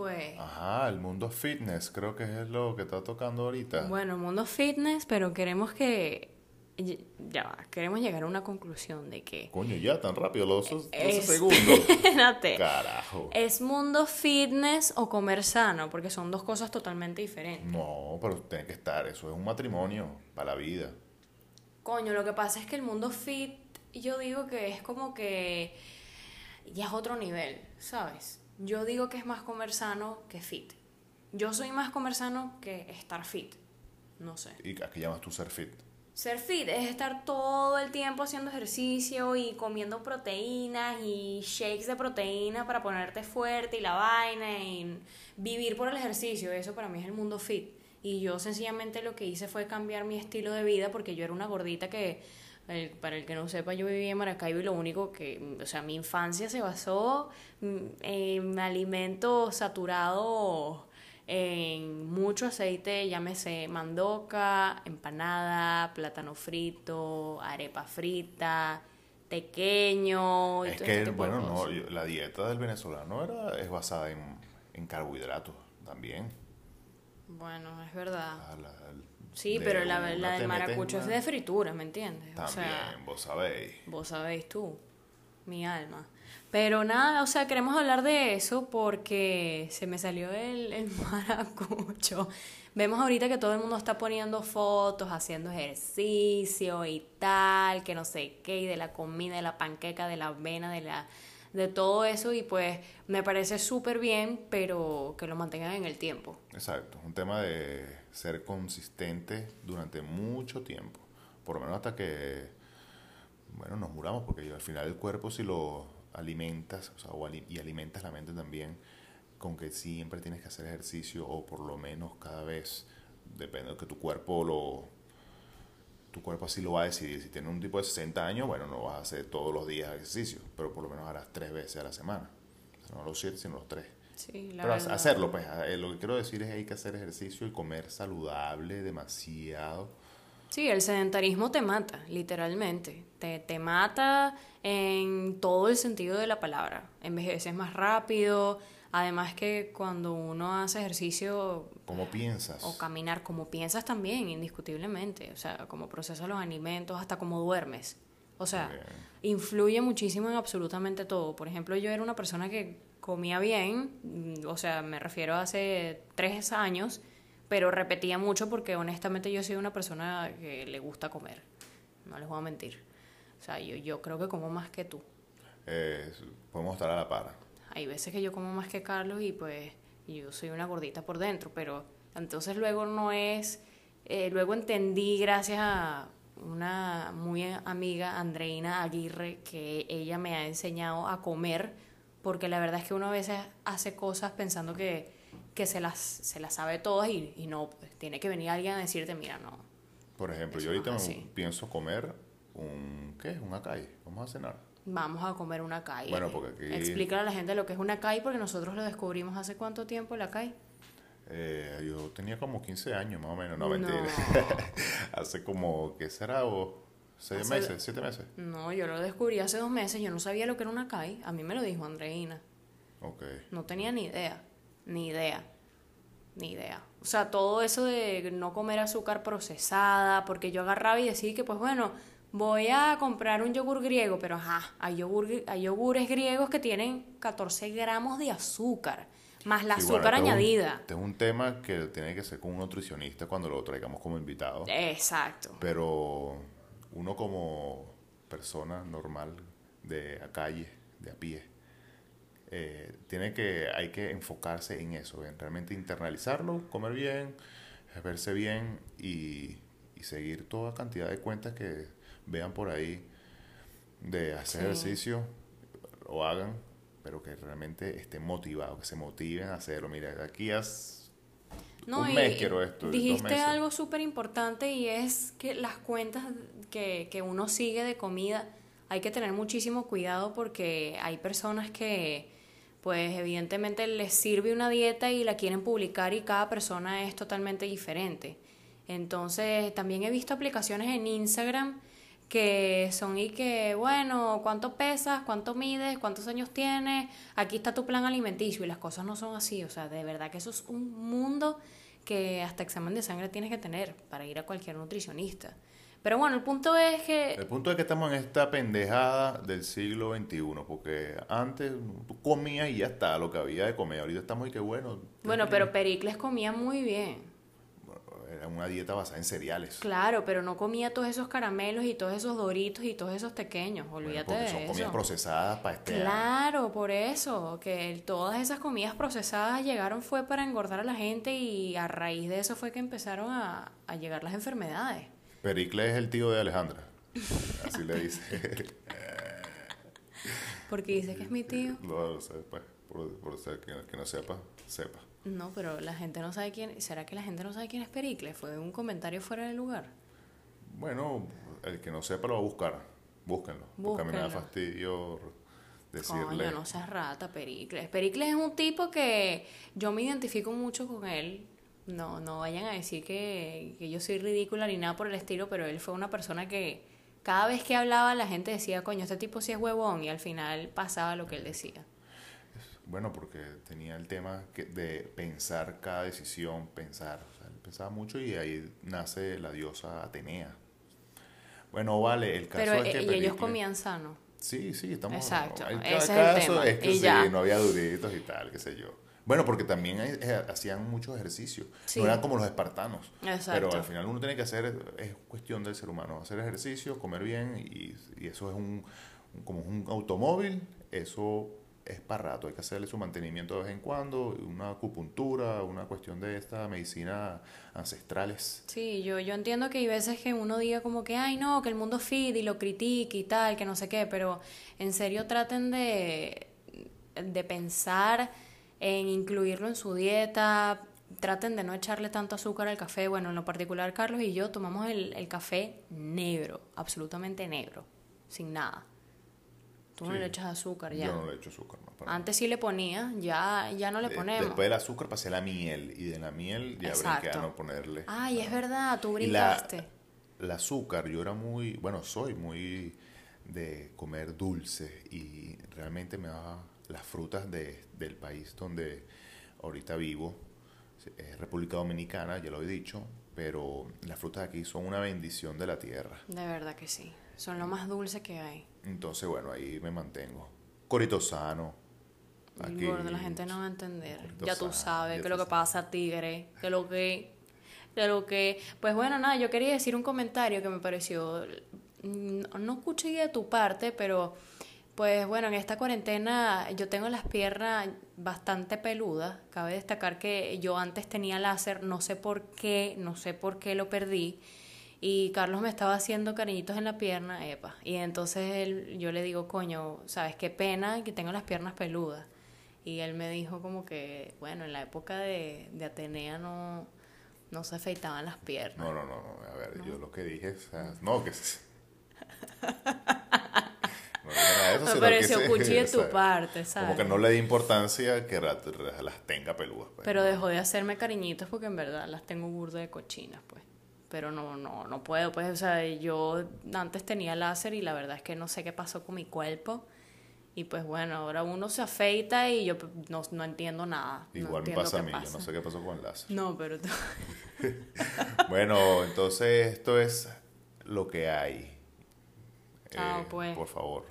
pues... Ajá, el mundo fitness, creo que es lo que está tocando ahorita. Bueno, el mundo fitness, pero queremos que... Ya va, queremos llegar a una conclusión de que... Coño, ya tan rápido, los 12 Es- segundos. Espérate. Carajo. ¿Es mundo fitness o comer sano? Porque son dos cosas totalmente diferentes. No, pero tiene que estar, eso es un matrimonio para la vida. Coño, lo que pasa es que el mundo fit, yo digo que es como que ya es otro nivel, ¿sabes? Yo digo que es más comer sano que fit. Yo soy más comer sano que estar fit. No sé. ¿Y a qué llamas tú ser fit? Ser fit es estar todo el tiempo haciendo ejercicio y comiendo proteínas y shakes de proteína para ponerte fuerte y la vaina y vivir por el ejercicio. Eso para mí es el mundo fit. Y yo sencillamente lo que hice fue cambiar mi estilo de vida porque yo era una gordita que, el- para el que no sepa, yo vivía en Maracaibo y lo único que, o sea, mi infancia se basó mm, en alimentos saturados en mucho aceite, llámese mandoca, empanada, plátano frito, arepa frita, tequeño. y Es todo que, este bueno, no, la dieta del venezolano era, es basada en, en carbohidratos también. Bueno, es verdad. Ah, la- Sí, de pero la, la del maracucho es de fritura, ¿me entiendes? También, O sea, vos sabéis. vos sabéis tú, mi alma. Pero nada, o sea, queremos hablar de eso porque se me salió el, el maracucho. Vemos ahorita que todo el mundo está poniendo fotos, haciendo ejercicio y tal, que no sé qué, y de la comida, de la panqueca, de la avena, de la de todo eso y pues me parece súper bien, pero que lo mantengan en el tiempo. Exacto, un tema de ser consistente durante mucho tiempo, por lo menos hasta que, bueno, nos muramos, porque al final el cuerpo si lo alimentas, o sea, y alimentas la mente también, con que siempre tienes que hacer ejercicio, o por lo menos cada vez, depende de que tu cuerpo lo... Tu cuerpo así lo va a decidir. Si tienes un tipo de 60 años, bueno, no vas a hacer todos los días ejercicio, pero por lo menos harás tres veces a la semana. O sea, no los siete, sino los tres. Sí, la Pero verdad. hacerlo, pues, eh, lo que quiero decir es que hay que hacer ejercicio y comer saludable demasiado. Sí, el sedentarismo te mata, literalmente. Te, te mata en todo el sentido de la palabra. Envejeces más rápido. Además que cuando uno hace ejercicio ¿Cómo piensas? o caminar, como piensas también, indiscutiblemente. O sea, como procesas los alimentos, hasta como duermes. O sea, Bien. influye muchísimo en absolutamente todo. Por ejemplo, yo era una persona que comía bien, mm, o sea, me refiero a hace tres años, pero repetía mucho porque honestamente yo soy una persona que le gusta comer. No les voy a mentir. O sea, yo, yo creo que como más que tú. Eh, podemos estar a la par. Hay veces que yo como más que Carlos y pues yo soy una gordita por dentro, pero entonces luego no es, eh, luego entendí gracias a una muy amiga, Andreina Aguirre, que ella me ha enseñado a comer, porque la verdad es que uno a veces hace cosas pensando que, que se, las, se las sabe todas y, y no, pues tiene que venir alguien a decirte, mira, no. Por ejemplo, yo ahorita no pienso comer un... ¿Qué? Un acai. Vamos a cenar. Vamos a comer una acai. Bueno, porque aquí- Explícale a la gente lo que es una acai, porque nosotros lo descubrimos hace cuánto tiempo la acai. Eh, yo tenía como 15 años más o menos. No, No. mentira. Hace como, ¿qué será? O ¿Seis Hace- meses? ¿Siete meses? No, yo lo descubrí hace dos meses, yo no sabía lo que era una CAI, a mí me lo dijo Andreina, Ok. no tenía ni idea, ni idea, ni idea. O sea, todo eso de no comer azúcar procesada, porque yo agarraba y decía que pues bueno, voy a comprar un yogur griego, pero ajá, hay, yogur, hay yogures griegos que tienen 14 gramos de azúcar, más la Sí, bueno, azúcar este es un- añadida. Este es un tema que tiene que ser con un nutricionista cuando lo traigamos como invitado. Exacto. Pero uno como persona normal de a calle, de a pie, eh, tiene que, hay que enfocarse en eso, en realmente internalizarlo, comer bien, verse bien y, y seguir toda cantidad de cuentas que vean por ahí de hacer Sí. ejercicio o hagan, pero que realmente estén motivados, que se motiven a hacerlo. Mira, de aquí a No, un mes quiero esto, Dijiste algo súper importante y es que las cuentas que, que uno sigue de comida hay que tener muchísimo cuidado porque hay personas que pues evidentemente les sirve una dieta y la quieren publicar y cada persona es totalmente diferente. Entonces también he visto aplicaciones en Instagram que son y que, bueno, ¿cuánto pesas? ¿Cuánto mides? ¿Cuántos años tienes? Aquí está tu plan alimenticio y las cosas no son así. O sea, de verdad que eso es un mundo que hasta examen de sangre tienes que tener para ir a cualquier nutricionista. Pero bueno, el punto es que... El punto es que estamos en esta pendejada del siglo XXI, porque antes tú comías y ya está lo que había de comer. Ahorita estamos y que bueno. Bueno, pero Pericles comía muy bien. Era una dieta basada en cereales. Claro, pero no comía todos esos caramelos y todos esos doritos y todos esos pequeños. Olvídate porque de son eso. comidas procesadas para este Claro, por eso, que todas esas comidas procesadas llegaron fue para engordar a la gente y a raíz de eso fue que empezaron a, a llegar las enfermedades. Pericles es el tío de Alejandra. Así le dice. Porque dice que es mi tío. No, no sé, pues, por, por ser que, que no sepa, sepa. No, pero la gente no sabe quién. ¿Será que la gente no sabe quién es Pericles? Fue un comentario fuera de lugar. Bueno, el que no sepa lo va a buscar. Búsquenlo. Porque a mí me da fastidio decirle. Coño, no seas rata, Pericles. Pericles es un tipo que yo me identifico mucho con él. No, no vayan a decir que, que yo soy ridícula ni nada por el estilo, pero él fue una persona que cada vez que hablaba la gente decía, coño, este tipo sí es huevón, y al final pasaba lo que él decía. Bueno, porque tenía el tema que- de pensar cada decisión, pensar. O sea, él pensaba mucho y ahí nace la diosa Atenea. Bueno, vale, el caso Pero es que eh, y ellos Pericles- comían sano. Sí, sí, estamos... Exacto, ese cada es el caso tema, es que y sí, ya. no había duritos y tal, qué sé yo. Bueno, porque también hay- eh, hacían mucho ejercicio. Sí. No eran como los espartanos. Exacto. Pero al final uno tiene que hacer, es cuestión del ser humano, hacer ejercicio, comer bien y, y eso es un, un- como un automóvil, eso es para rato, hay que hacerle su mantenimiento de vez en cuando, una acupuntura, una cuestión de esta medicina ancestrales. Sí, yo, yo entiendo que hay veces que uno diga como que, ay no, que el mundo fit y lo critique y tal, que no sé qué, pero en serio traten de, de pensar en incluirlo en su dieta, traten de no echarle tanto azúcar al café. Bueno, en lo particular Carlos y yo tomamos el, el café negro, absolutamente negro, sin nada. Tú no Sí. le echas azúcar ya. Yo no le echo azúcar. No, Antes sí le ponía, ya, ya no le ponemos. Después del azúcar pasé a la miel y de la miel ya brinqué a no ponerle. Ay, es verdad, tú brincaste. el azúcar, yo era muy, bueno, soy muy de comer dulce y realmente me da las frutas de, del país donde ahorita vivo, es República Dominicana, ya lo he dicho, pero las frutas aquí son una bendición de la tierra. De verdad que sí. Son lo más dulce que hay. Entonces, bueno, ahí me mantengo. Corito sano. Aquí, Gordo, la gente no va a entender. Ya tú sabes ya que tú lo que pasa, tigre. Que lo que. Que lo que. Pues bueno, nada, yo quería decir un comentario que me pareció. No, no escuché de tu parte, pero. Pues bueno, en esta cuarentena yo tengo las piernas bastante peludas. Cabe destacar que yo antes tenía láser, no sé por qué, no sé por qué lo perdí. Y Carlos me estaba haciendo cariñitos en la pierna, epa. Y entonces él, yo le digo, coño, ¿sabes qué pena que tengo las piernas peludas? Y él me dijo como que, bueno, en la época de, de Atenea no, no se afeitaban las piernas. No, no, no, no, a ver, yo lo que dije, o sea, no, que... eso, Me pareció cuchi de tu parte, ¿sabes? Como que no le di importancia que las tenga peludas. pues. Pero dejó de hacerme cariñitos porque en verdad las tengo burda de cochinas, pues. Pero no, no, no puedo, pues, o sea, yo antes tenía láser y la verdad es que no sé qué pasó con mi cuerpo. Y pues bueno, ahora uno se afeita y yo pues, no, no entiendo nada. no Igual me pasa a mí, yo no sé qué pasó con el láser. No, pero tú- Bueno, entonces esto es lo que hay. Chao, Eh, pues. Por favor.